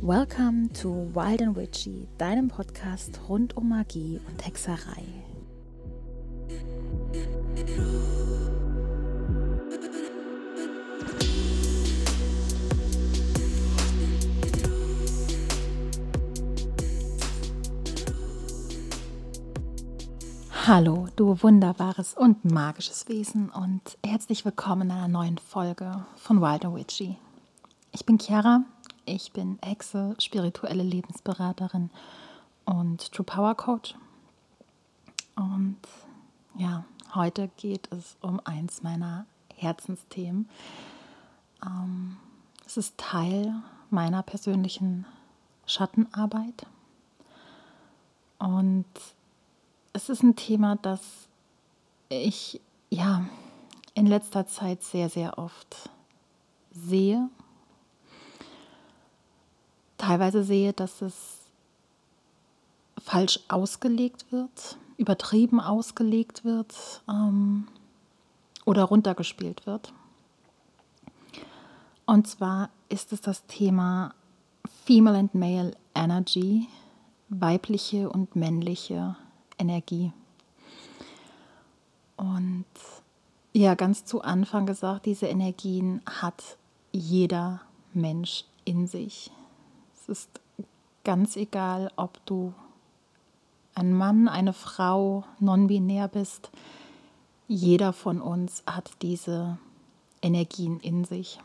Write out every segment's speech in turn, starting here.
Welcome to Wild and Witchy, deinem Podcast rund um Magie und Hexerei. Hallo, du wunderbares und magisches Wesen und herzlich willkommen in einer neuen Folge von Wild and Witchy. Ich bin Chiara, ich bin Hexe, spirituelle Lebensberaterin und True Power Coach. Und ja, heute geht es um eins meiner Herzensthemen. Ähm, es ist Teil meiner persönlichen Schattenarbeit. Und es ist ein Thema, das ich ja in letzter Zeit sehr, sehr oft sehe. Teilweise sehe, dass es falsch ausgelegt wird, übertrieben ausgelegt wird ähm, oder runtergespielt wird. Und zwar ist es das Thema Female and Male Energy, weibliche und männliche Energie. Und ja, ganz zu Anfang gesagt, diese Energien hat jeder Mensch in sich. Es ist ganz egal, ob du ein Mann, eine Frau, non-binär bist. Jeder von uns hat diese Energien in sich.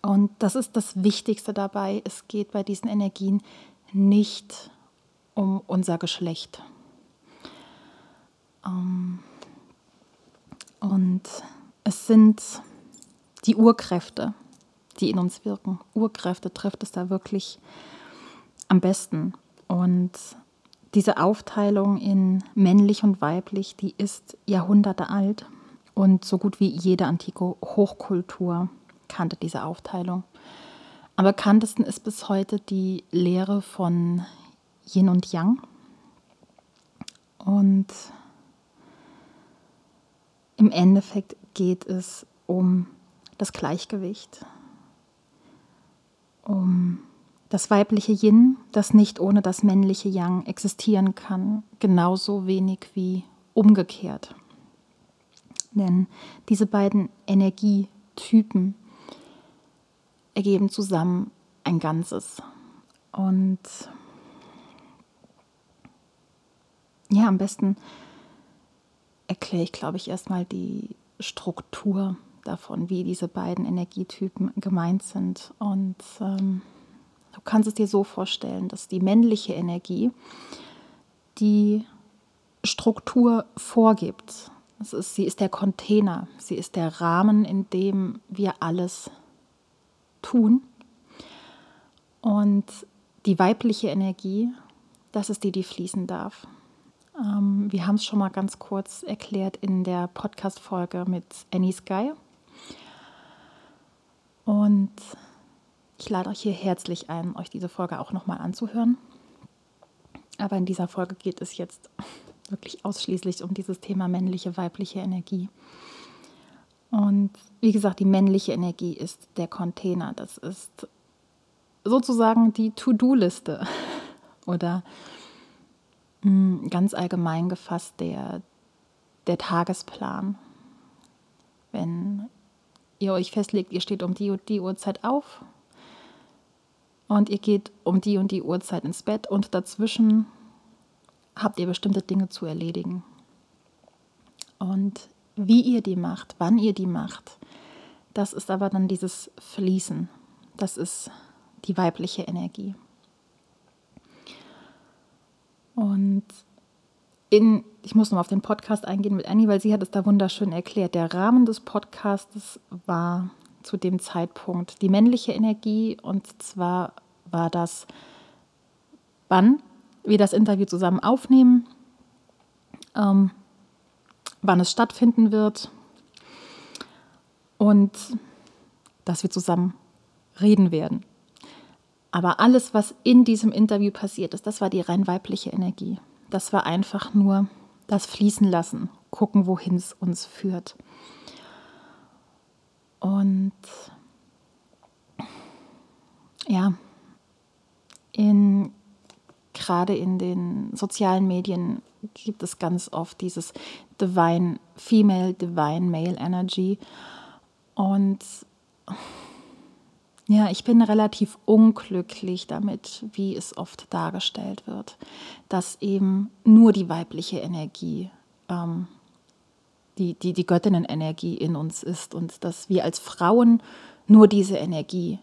Und das ist das Wichtigste dabei. Es geht bei diesen Energien nicht um unser Geschlecht. Ähm, und es sind die Urkräfte, die in uns wirken. Urkräfte trifft es da wirklich am besten. Und diese Aufteilung in männlich und weiblich, die ist Jahrhunderte alt. Und so gut wie jede antike Hochkultur kannte diese Aufteilung. Am bekanntesten ist bis heute die Lehre von Yin und Yang. Und Endeffekt geht es um das Gleichgewicht, um das weibliche Yin, das nicht ohne das männliche Yang existieren kann, genauso wenig wie umgekehrt. Denn diese beiden Energietypen ergeben zusammen ein Ganzes. Und ja, am besten erkläre ich, glaube ich, erstmal die Struktur davon, wie diese beiden Energietypen gemeint sind. Und ähm, du kannst es dir so vorstellen, dass die männliche Energie die Struktur vorgibt. Das ist, sie ist der Container, sie ist der Rahmen, in dem wir alles tun. Und die weibliche Energie, das ist die, die fließen darf. Ähm, wir haben es schon mal ganz kurz erklärt in der Podcast-Folge mit Annie Sky. Und ich lade euch hier herzlich ein, euch diese Folge auch nochmal anzuhören. Aber in dieser Folge geht es jetzt wirklich ausschließlich um dieses Thema männliche, weibliche Energie. Und wie gesagt, die männliche Energie ist der Container. Das ist sozusagen die To-Do-Liste oder ganz allgemein gefasst der, der Tagesplan. Wenn ihr euch festlegt, ihr steht um die und die Uhrzeit auf und ihr geht um die und die Uhrzeit ins Bett und dazwischen habt ihr bestimmte Dinge zu erledigen. Und wie ihr die macht, wann ihr die macht, das ist aber dann dieses Fließen. Das ist die weibliche Energie. Und in, ich muss noch auf den Podcast eingehen mit Annie, weil sie hat es da wunderschön erklärt. Der Rahmen des Podcasts war zu dem Zeitpunkt die männliche Energie und zwar war das, wann wir das Interview zusammen aufnehmen, ähm, wann es stattfinden wird und dass wir zusammen reden werden. Aber alles, was in diesem Interview passiert ist, das war die rein weibliche Energie. Das war einfach nur das Fließen lassen, gucken, wohin es uns führt. Und ja, in, gerade in den sozialen Medien gibt es ganz oft dieses Divine Female, Divine Male Energy. Und ja, ich bin relativ unglücklich damit, wie es oft dargestellt wird, dass eben nur die weibliche Energie, ähm, die, die, die Göttinnenenergie in uns ist und dass wir als Frauen nur diese Energie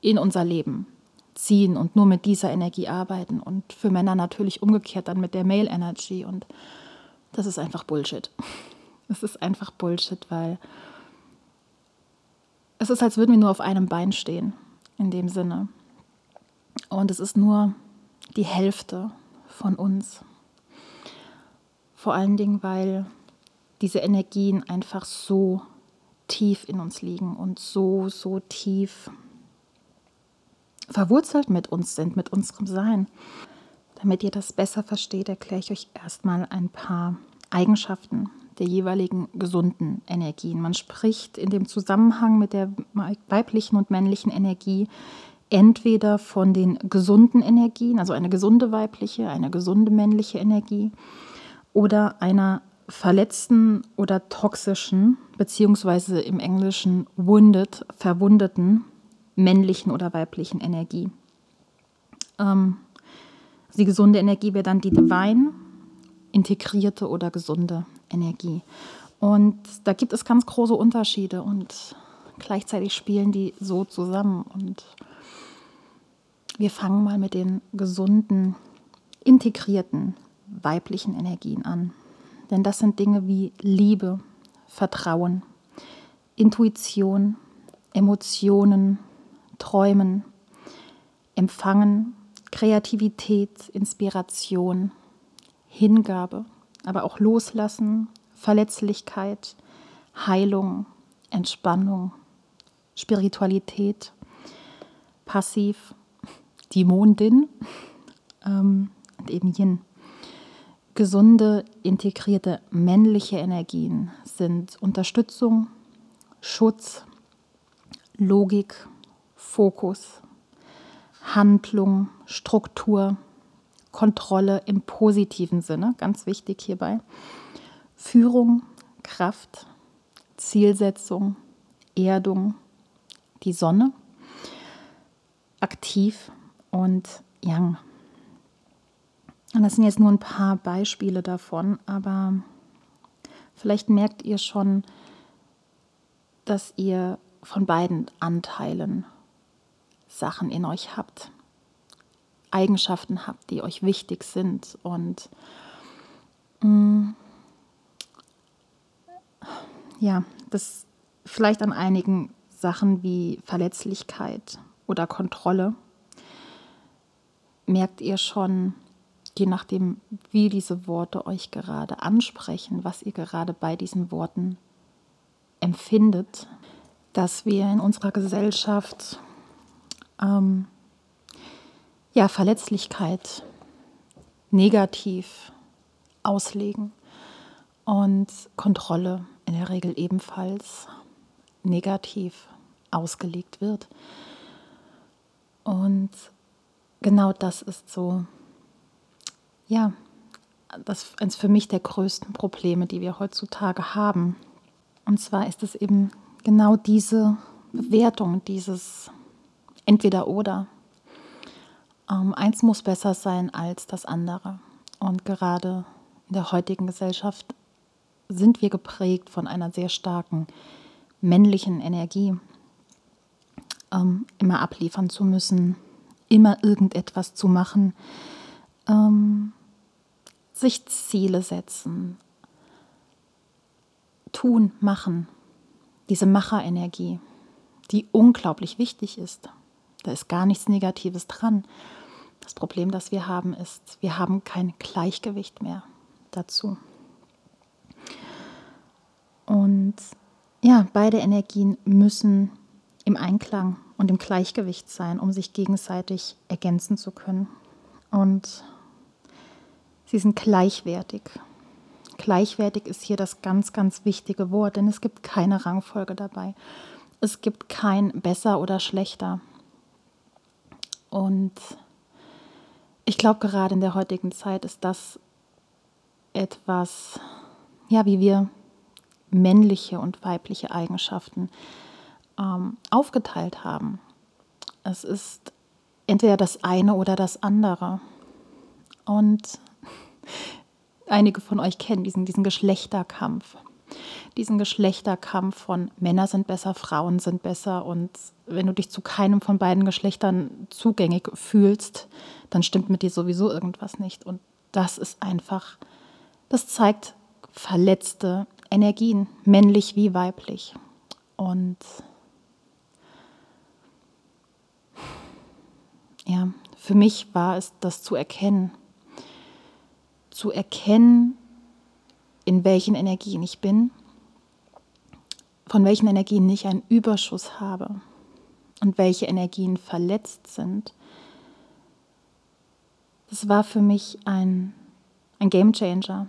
in unser Leben ziehen und nur mit dieser Energie arbeiten und für Männer natürlich umgekehrt dann mit der Male Energy und das ist einfach Bullshit. Es ist einfach Bullshit, weil es ist, als würden wir nur auf einem Bein stehen, in dem Sinne. Und es ist nur die Hälfte von uns. Vor allen Dingen, weil diese Energien einfach so tief in uns liegen und so, so tief verwurzelt mit uns sind, mit unserem Sein. Damit ihr das besser versteht, erkläre ich euch erstmal ein paar Eigenschaften der jeweiligen gesunden Energien. Man spricht in dem Zusammenhang mit der weiblichen und männlichen Energie entweder von den gesunden Energien, also eine gesunde weibliche, eine gesunde männliche Energie, oder einer verletzten oder toxischen, beziehungsweise im Englischen wounded, verwundeten männlichen oder weiblichen Energie. Ähm, die gesunde Energie wäre dann die Divine, integrierte oder gesunde Energie. Und da gibt es ganz große Unterschiede und gleichzeitig spielen die so zusammen. Und wir fangen mal mit den gesunden, integrierten weiblichen Energien an. Denn das sind Dinge wie Liebe, Vertrauen, Intuition, Emotionen, Träumen, Empfangen, Kreativität, Inspiration, Hingabe, aber auch Loslassen, Verletzlichkeit, Heilung, Entspannung, Spiritualität, passiv, die Mondin ähm, und eben Yin. Gesunde, integrierte männliche Energien sind Unterstützung, Schutz, Logik, Fokus, Handlung, Struktur, Kontrolle im positiven Sinne, ganz wichtig hierbei, Führung, Kraft, Zielsetzung, Erdung, die Sonne, aktiv und Yang. Und das sind jetzt nur ein paar Beispiele davon, aber vielleicht merkt ihr schon, dass ihr von beiden Anteilen Sachen in euch habt, Eigenschaften habt, die euch wichtig sind. Und mh, mm, ja, das vielleicht an einigen Sachen wie Verletzlichkeit oder Kontrolle. Merkt ihr schon, je nachdem, wie diese Worte euch gerade ansprechen, was ihr gerade bei diesen Worten empfindet, dass wir in unserer Gesellschaft ähm, ja, Verletzlichkeit negativ auslegen und Kontrolle in der Regel ebenfalls negativ ausgelegt wird. Und genau das ist so, ja, das eines für mich der größten Probleme, die wir heutzutage haben. Und zwar ist es eben genau diese Bewertung, dieses entweder oder. Ähm, eins muss besser sein als das andere. Und gerade in der heutigen Gesellschaft sind wir geprägt von einer sehr starken männlichen Energie, ähm, immer abliefern zu müssen, immer irgendetwas zu machen, ähm, sich Ziele setzen, tun, machen, diese Macherenergie, die unglaublich wichtig ist. Da ist gar nichts Negatives dran. Das Problem, das wir haben, ist, wir haben kein Gleichgewicht mehr dazu. Und ja, beide Energien müssen im Einklang und im Gleichgewicht sein, um sich gegenseitig ergänzen zu können. Und sie sind gleichwertig. Gleichwertig ist hier das ganz, ganz wichtige Wort, denn es gibt keine Rangfolge dabei. es gibt kein besser oder schlechter. Und ich glaube, gerade in der heutigen Zeit ist das etwas, ja, wie wir männliche und weibliche Eigenschaften ähm, aufgeteilt haben. Es ist entweder das eine oder das andere. Und einige von euch kennen diesen, diesen Geschlechterkampf. Diesen Geschlechterkampf von Männer sind besser, Frauen sind besser. Und wenn du dich zu keinem von beiden Geschlechtern zugängig fühlst, dann stimmt mit dir sowieso irgendwas nicht. Und das ist einfach, das zeigt verletzte Energien, männlich wie weiblich. Und ja, für mich war es das zu erkennen. Zu erkennen, in welchen Energien ich bin, von welchen Energien ich einen Überschuss habe und welche Energien verletzt sind. Das war für mich ein, ein Game Changer.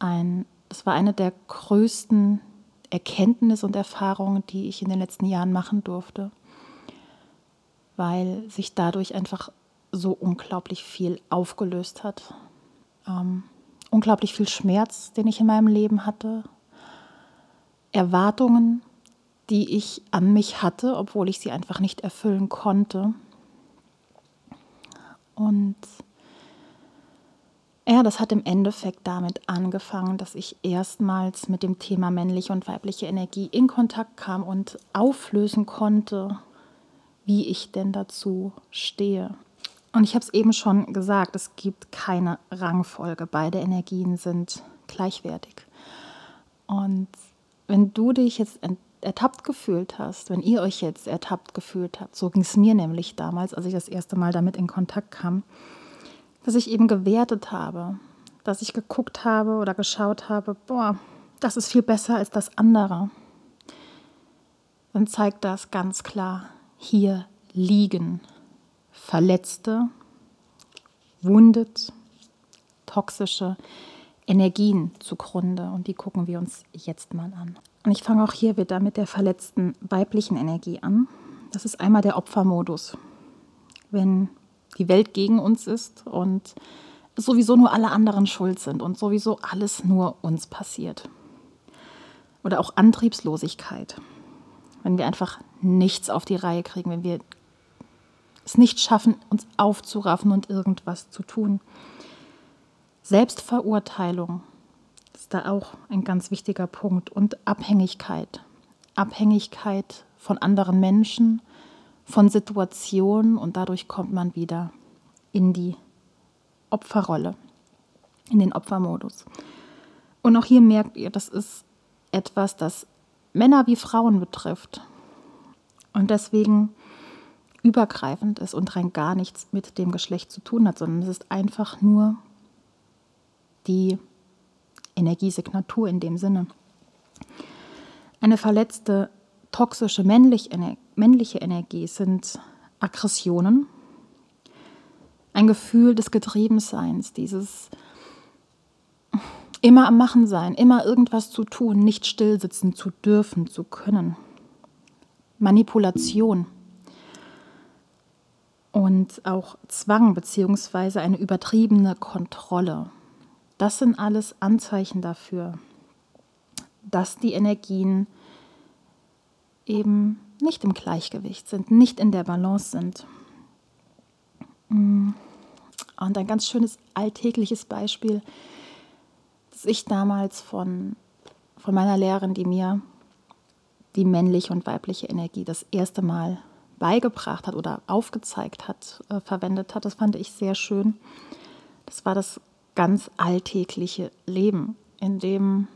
Ein, das war eine der größten Erkenntnisse und Erfahrungen, die ich in den letzten Jahren machen durfte weil sich dadurch einfach so unglaublich viel aufgelöst hat. Ähm, unglaublich viel Schmerz, den ich in meinem Leben hatte. Erwartungen, die ich an mich hatte, obwohl ich sie einfach nicht erfüllen konnte. Und ja, das hat im Endeffekt damit angefangen, dass ich erstmals mit dem Thema männliche und weibliche Energie in Kontakt kam und auflösen konnte, wie ich denn dazu stehe. Und ich habe es eben schon gesagt, es gibt keine Rangfolge. Beide Energien sind gleichwertig. Und wenn du dich jetzt ertappt gefühlt hast, wenn ihr euch jetzt ertappt gefühlt habt, so ging es mir nämlich damals, als ich das erste Mal damit in Kontakt kam, dass ich eben gewertet habe, dass ich geguckt habe oder geschaut habe, boah, das ist viel besser als das andere, dann zeigt das ganz klar, hier liegen verletzte, wundet, toxische Energien zugrunde. Und die gucken wir uns jetzt mal an. Und ich fange auch hier wieder mit der verletzten weiblichen Energie an. Das ist einmal der Opfermodus. Wenn die Welt gegen uns ist und sowieso nur alle anderen schuld sind und sowieso alles nur uns passiert. Oder auch Antriebslosigkeit wenn wir einfach nichts auf die Reihe kriegen, wenn wir es nicht schaffen, uns aufzuraffen und irgendwas zu tun. Selbstverurteilung ist da auch ein ganz wichtiger Punkt und Abhängigkeit. Abhängigkeit von anderen Menschen, von Situationen und dadurch kommt man wieder in die Opferrolle, in den Opfermodus. Und auch hier merkt ihr, das ist etwas, das Männer wie Frauen betrifft und deswegen übergreifend ist und rein gar nichts mit dem Geschlecht zu tun hat, sondern es ist einfach nur die Energiesignatur in dem Sinne. Eine verletzte toxische männlich, männliche Energie sind Aggressionen, ein Gefühl des Getriebenseins, dieses immer am Machen sein, immer irgendwas zu tun, nicht stillsitzen zu dürfen, zu können. Manipulation und auch Zwang bzw. eine übertriebene Kontrolle. Das sind alles Anzeichen dafür, dass die Energien eben nicht im Gleichgewicht sind, nicht in der Balance sind. Und ein ganz schönes alltägliches Beispiel dass ich damals von, von meiner Lehrerin, die mir die männliche und weibliche Energie das erste Mal beigebracht hat oder aufgezeigt hat, äh, verwendet hat. Das fand ich sehr schön. Das war das ganz alltägliche Leben, in dem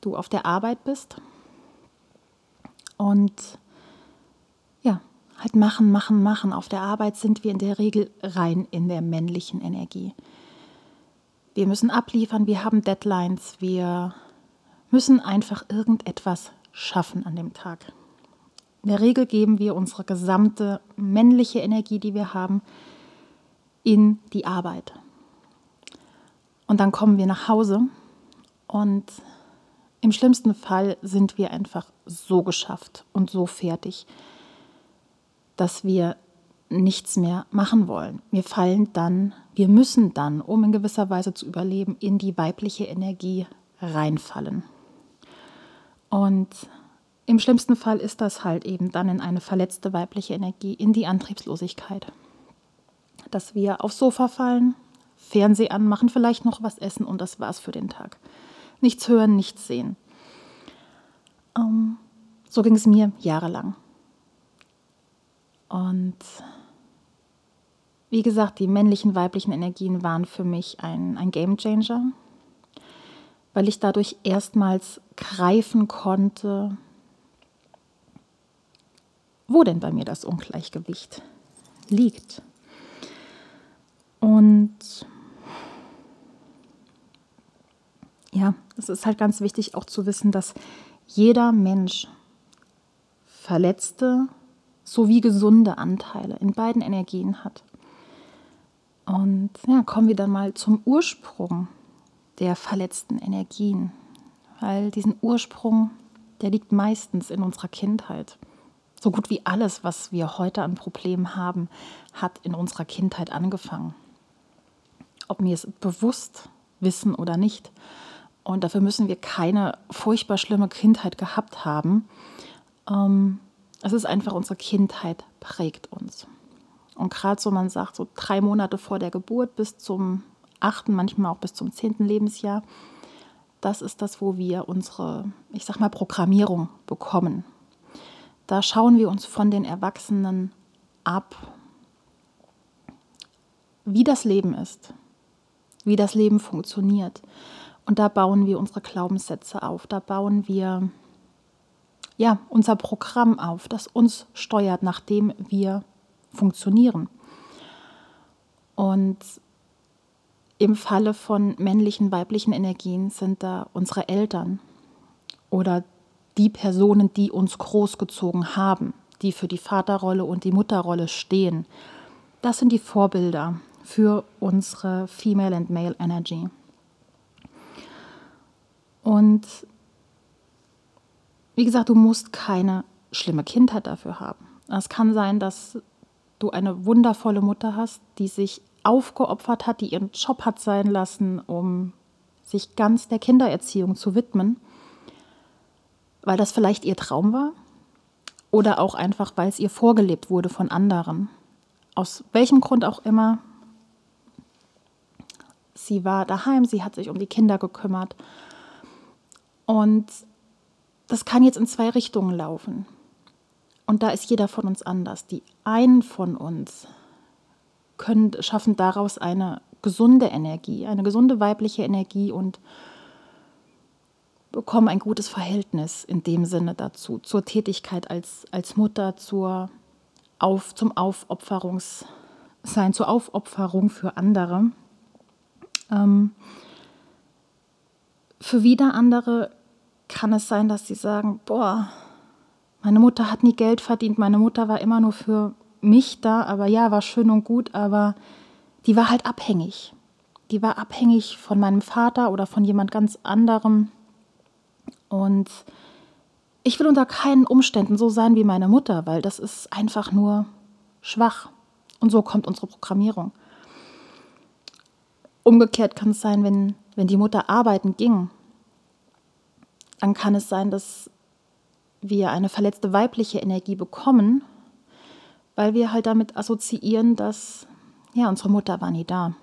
du auf der Arbeit bist und ja, halt machen, machen, machen. Auf der Arbeit sind wir in der Regel rein in der männlichen Energie. Wir müssen abliefern, wir haben Deadlines, wir müssen einfach irgendetwas schaffen an dem Tag. In der Regel geben wir unsere gesamte männliche Energie, die wir haben, in die Arbeit. Und dann kommen wir nach Hause und Im schlimmsten Fall sind wir einfach so geschafft und so fertig, dass wir nichts mehr machen wollen. Wir fallen dann, wir müssen dann, um in gewisser Weise zu überleben, in die weibliche Energie reinfallen. Und im schlimmsten Fall ist das halt eben dann in eine verletzte weibliche Energie, in die Antriebslosigkeit. Dass wir aufs Sofa fallen, Fernseh anmachen, vielleicht noch was essen und das war's für den Tag. Nichts hören, nichts sehen. Ähm, so ging es mir jahrelang. Und wie gesagt, die männlichen, weiblichen Energien waren für mich ein, ein Game Changer, weil ich dadurch erstmals greifen konnte, wo denn bei mir das Ungleichgewicht liegt. Und ja, es ist halt ganz wichtig auch zu wissen, dass jeder Mensch verletzte sowie gesunde Anteile in beiden Energien hat. Und ja, kommen wir dann mal zum Ursprung der verletzten Energien, weil diesen Ursprung, der liegt meistens in unserer Kindheit. So gut wie alles, was wir heute an Problemen haben, hat in unserer Kindheit angefangen. Ob wir es bewusst wissen oder nicht. Und dafür müssen wir keine furchtbar schlimme Kindheit gehabt haben. Ähm, es ist einfach, unsere Kindheit prägt uns. Und gerade so, man sagt, so drei Monate vor der Geburt bis zum achten, manchmal auch bis zum zehnten Lebensjahr, das ist das, wo wir unsere, ich sag mal, Programmierung bekommen. Da schauen wir uns von den Erwachsenen ab, wie das Leben ist, wie das Leben funktioniert. Und da bauen wir unsere Glaubenssätze auf, da bauen wir ja, unser Programm auf, das uns steuert, nachdem wir funktionieren. Und im Falle von männlichen, weiblichen Energien sind da unsere Eltern oder die Personen, die uns großgezogen haben, die für die Vaterrolle und die Mutterrolle stehen. Das sind die Vorbilder für unsere Female and Male Energy. Und wie gesagt, du musst keine schlimme Kindheit dafür haben. Es kann sein, dass du eine wundervolle Mutter hast, die sich aufgeopfert hat, die ihren Job hat sein lassen, um sich ganz der Kindererziehung zu widmen, weil das vielleicht ihr Traum war oder auch einfach, weil es ihr vorgelebt wurde von anderen. Aus welchem Grund auch immer. Sie war daheim, sie hat sich um die Kinder gekümmert. Und das kann jetzt in zwei Richtungen laufen. Und da ist jeder von uns anders. Die einen von uns können, schaffen daraus eine gesunde Energie, eine gesunde weibliche Energie und bekommen ein gutes Verhältnis in dem Sinne dazu, zur Tätigkeit als, als Mutter, zur auf, zum Aufopferungssein, zur Aufopferung für andere. Ähm, für wieder andere kann es sein, dass sie sagen, boah, meine Mutter hat nie Geld verdient, meine Mutter war immer nur für mich da, aber ja, war schön und gut, aber die war halt abhängig. Die war abhängig von meinem Vater oder von jemand ganz anderem. Und ich will unter keinen Umständen so sein wie meine Mutter, weil das ist einfach nur schwach. Und so kommt unsere Programmierung. Umgekehrt kann es sein, wenn, wenn die Mutter arbeiten ging, dann kann es sein, dass wir eine verletzte weibliche Energie bekommen, weil wir halt damit assoziieren, dass ja, unsere Mutter war nie da.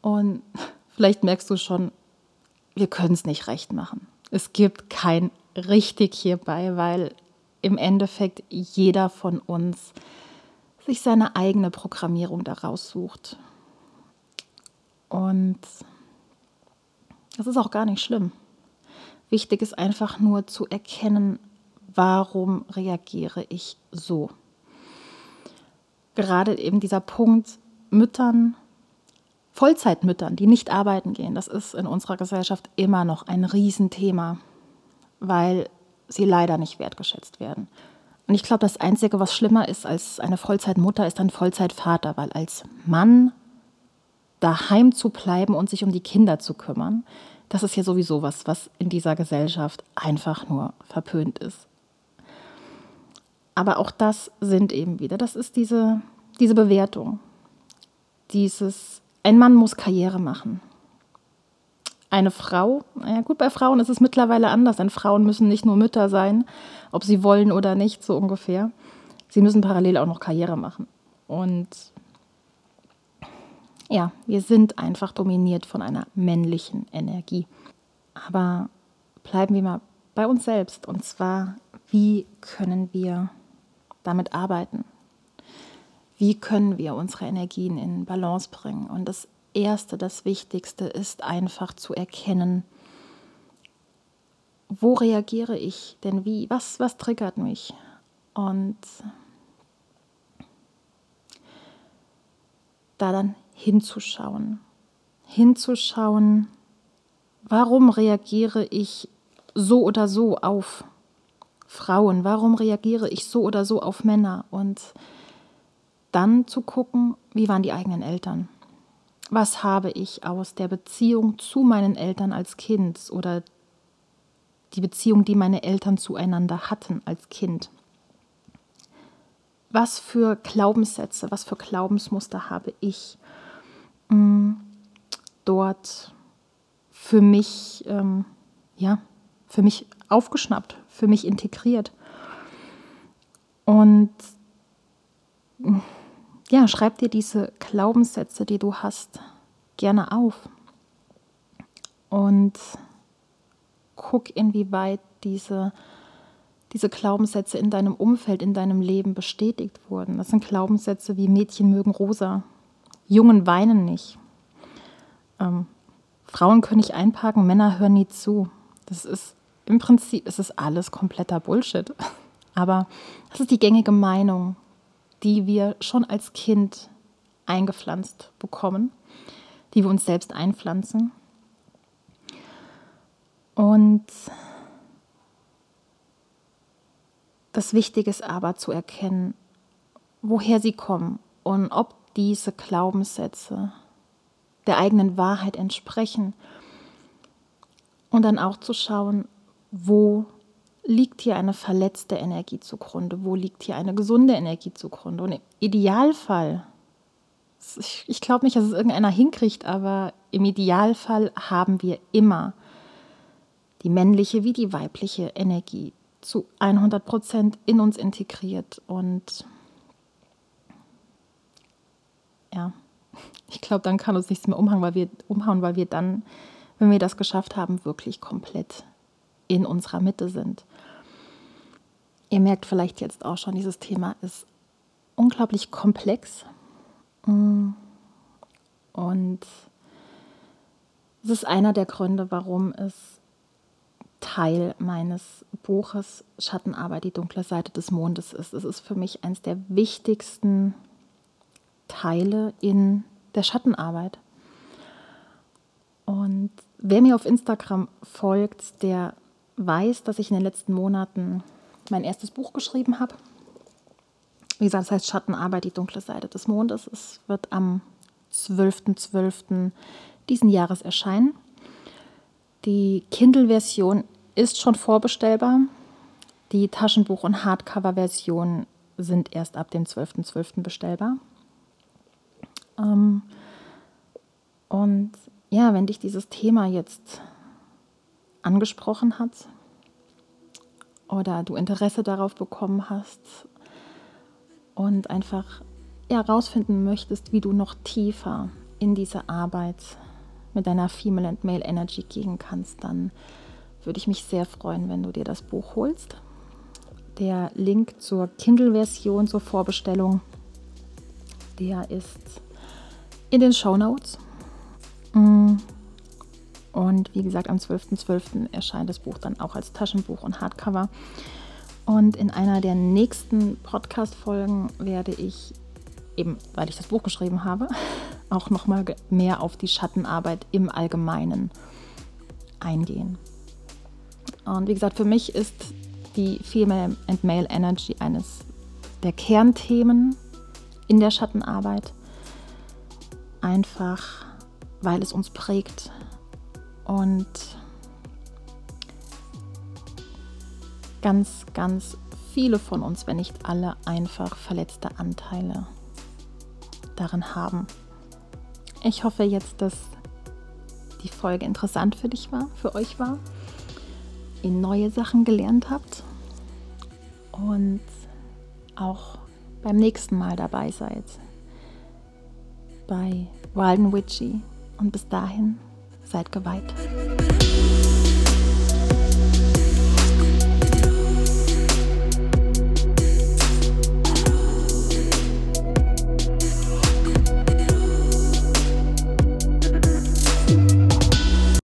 Und vielleicht merkst du schon, wir können es nicht recht machen. Es gibt kein richtig hierbei, weil im Endeffekt jeder von uns sich seine eigene Programmierung daraus sucht. Und das ist auch gar nicht schlimm. Wichtig ist einfach nur zu erkennen, warum reagiere ich so. Gerade eben dieser Punkt Müttern, Vollzeitmüttern, die nicht arbeiten gehen, das ist in unserer Gesellschaft immer noch ein Riesenthema, weil sie leider nicht wertgeschätzt werden. Und ich glaube, das Einzige, was schlimmer ist als eine Vollzeitmutter, ist ein Vollzeitvater, weil als Mann daheim zu bleiben und sich um die Kinder zu kümmern, das ist ja sowieso was, was in dieser Gesellschaft einfach nur verpönt ist. Aber auch das sind eben wieder, das ist diese, diese Bewertung. Dieses, ein Mann muss Karriere machen. Eine Frau, naja gut, bei Frauen ist es mittlerweile anders, denn Frauen müssen nicht nur Mütter sein, ob sie wollen oder nicht, so ungefähr. Sie müssen parallel auch noch Karriere machen. Und ja, wir sind einfach dominiert von einer männlichen Energie. Aber bleiben wir mal bei uns selbst. Und zwar, wie können wir damit arbeiten? Wie können wir unsere Energien in Balance bringen? Und das Erste, das Wichtigste ist einfach zu erkennen, wo reagiere ich denn wie? Was, was triggert mich? Und da dann hinzuschauen. Hinzuschauen, warum reagiere ich so oder so auf Frauen? Warum reagiere ich so oder so auf Männer? Und dann zu gucken, wie waren die eigenen Eltern? Was habe ich aus der Beziehung zu meinen Eltern als Kind oder die Beziehung, die meine Eltern zueinander hatten als Kind? Was für Glaubenssätze, was für Glaubensmuster habe ich mh, mm, dort für mich, ähm, ja, für mich aufgeschnappt, für mich integriert? Und ja, schreib dir diese Glaubenssätze, die du hast, gerne auf. Und guck, inwieweit diese, diese Glaubenssätze in deinem Umfeld, in deinem Leben bestätigt wurden. Das sind Glaubenssätze wie Mädchen mögen rosa, Jungen weinen nicht, ähm, Frauen können nicht einparken, Männer hören nie zu. Das ist im Prinzip, es alles kompletter Bullshit. Aber das ist die gängige Meinung die wir schon als Kind eingepflanzt bekommen, die wir uns selbst einpflanzen. Und das Wichtige ist aber zu erkennen, woher sie kommen und ob diese Glaubenssätze der eigenen Wahrheit entsprechen. Und dann auch zu schauen, wo liegt hier eine verletzte Energie zugrunde? Wo liegt hier eine gesunde Energie zugrunde? Und im Idealfall, ich, ich glaube nicht, dass es irgendeiner hinkriegt, aber im Idealfall haben wir immer die männliche wie die weibliche Energie zu 100 Prozent in uns integriert. Und ja, ich glaube, dann kann uns nichts mehr umhauen, weil wir, umhauen, weil wir dann, wenn wir das geschafft haben, wirklich komplett in unserer Mitte sind. Ihr merkt vielleicht jetzt auch schon, dieses Thema ist unglaublich komplex. Mm. Und es ist einer der Gründe, warum es Teil meines Buches Schattenarbeit, die dunkle Seite des Mondes ist. Es ist für mich eines der wichtigsten Teile in der Schattenarbeit. Und wer mir auf Instagram folgt, der weiß, dass ich in den letzten Monaten mein erstes Buch geschrieben habe. Wie gesagt, das heißt Schattenarbeit, die dunkle Seite des Mondes. Es wird am 12.12. .12. diesen Jahres erscheinen. Die Kindle-Version ist schon vorbestellbar. Die Taschenbuch- und Hardcover-Version sind erst ab dem 12.12. .12. bestellbar. Ähm, und ja, wenn dich dieses Thema jetzt angesprochen hat oder du Interesse darauf bekommen hast und einfach herausfinden möchtest, wie du noch tiefer in diese Arbeit mit deiner Female and Male Energy gehen kannst, dann würde ich mich sehr freuen, wenn du dir das Buch holst. Der Link zur Kindle-Version zur Vorbestellung, der ist in den Show Notes. Mm. Und wie gesagt, am 12.12. .12. erscheint das Buch dann auch als Taschenbuch und Hardcover. Und in einer der nächsten Podcast-Folgen werde ich, eben weil ich das Buch geschrieben habe, auch nochmal mehr auf die Schattenarbeit im Allgemeinen eingehen. Und wie gesagt, für mich ist die Female and Male Energy eines der Kernthemen in der Schattenarbeit. Einfach weil es uns prägt, und ganz, ganz viele von uns, wenn nicht alle, einfach verletzte Anteile darin haben. Ich hoffe jetzt, dass die Folge interessant für dich war, für euch war, ihr neue Sachen gelernt habt und auch beim nächsten Mal dabei seid bei Walden Witchy. Und bis dahin seid geweiht.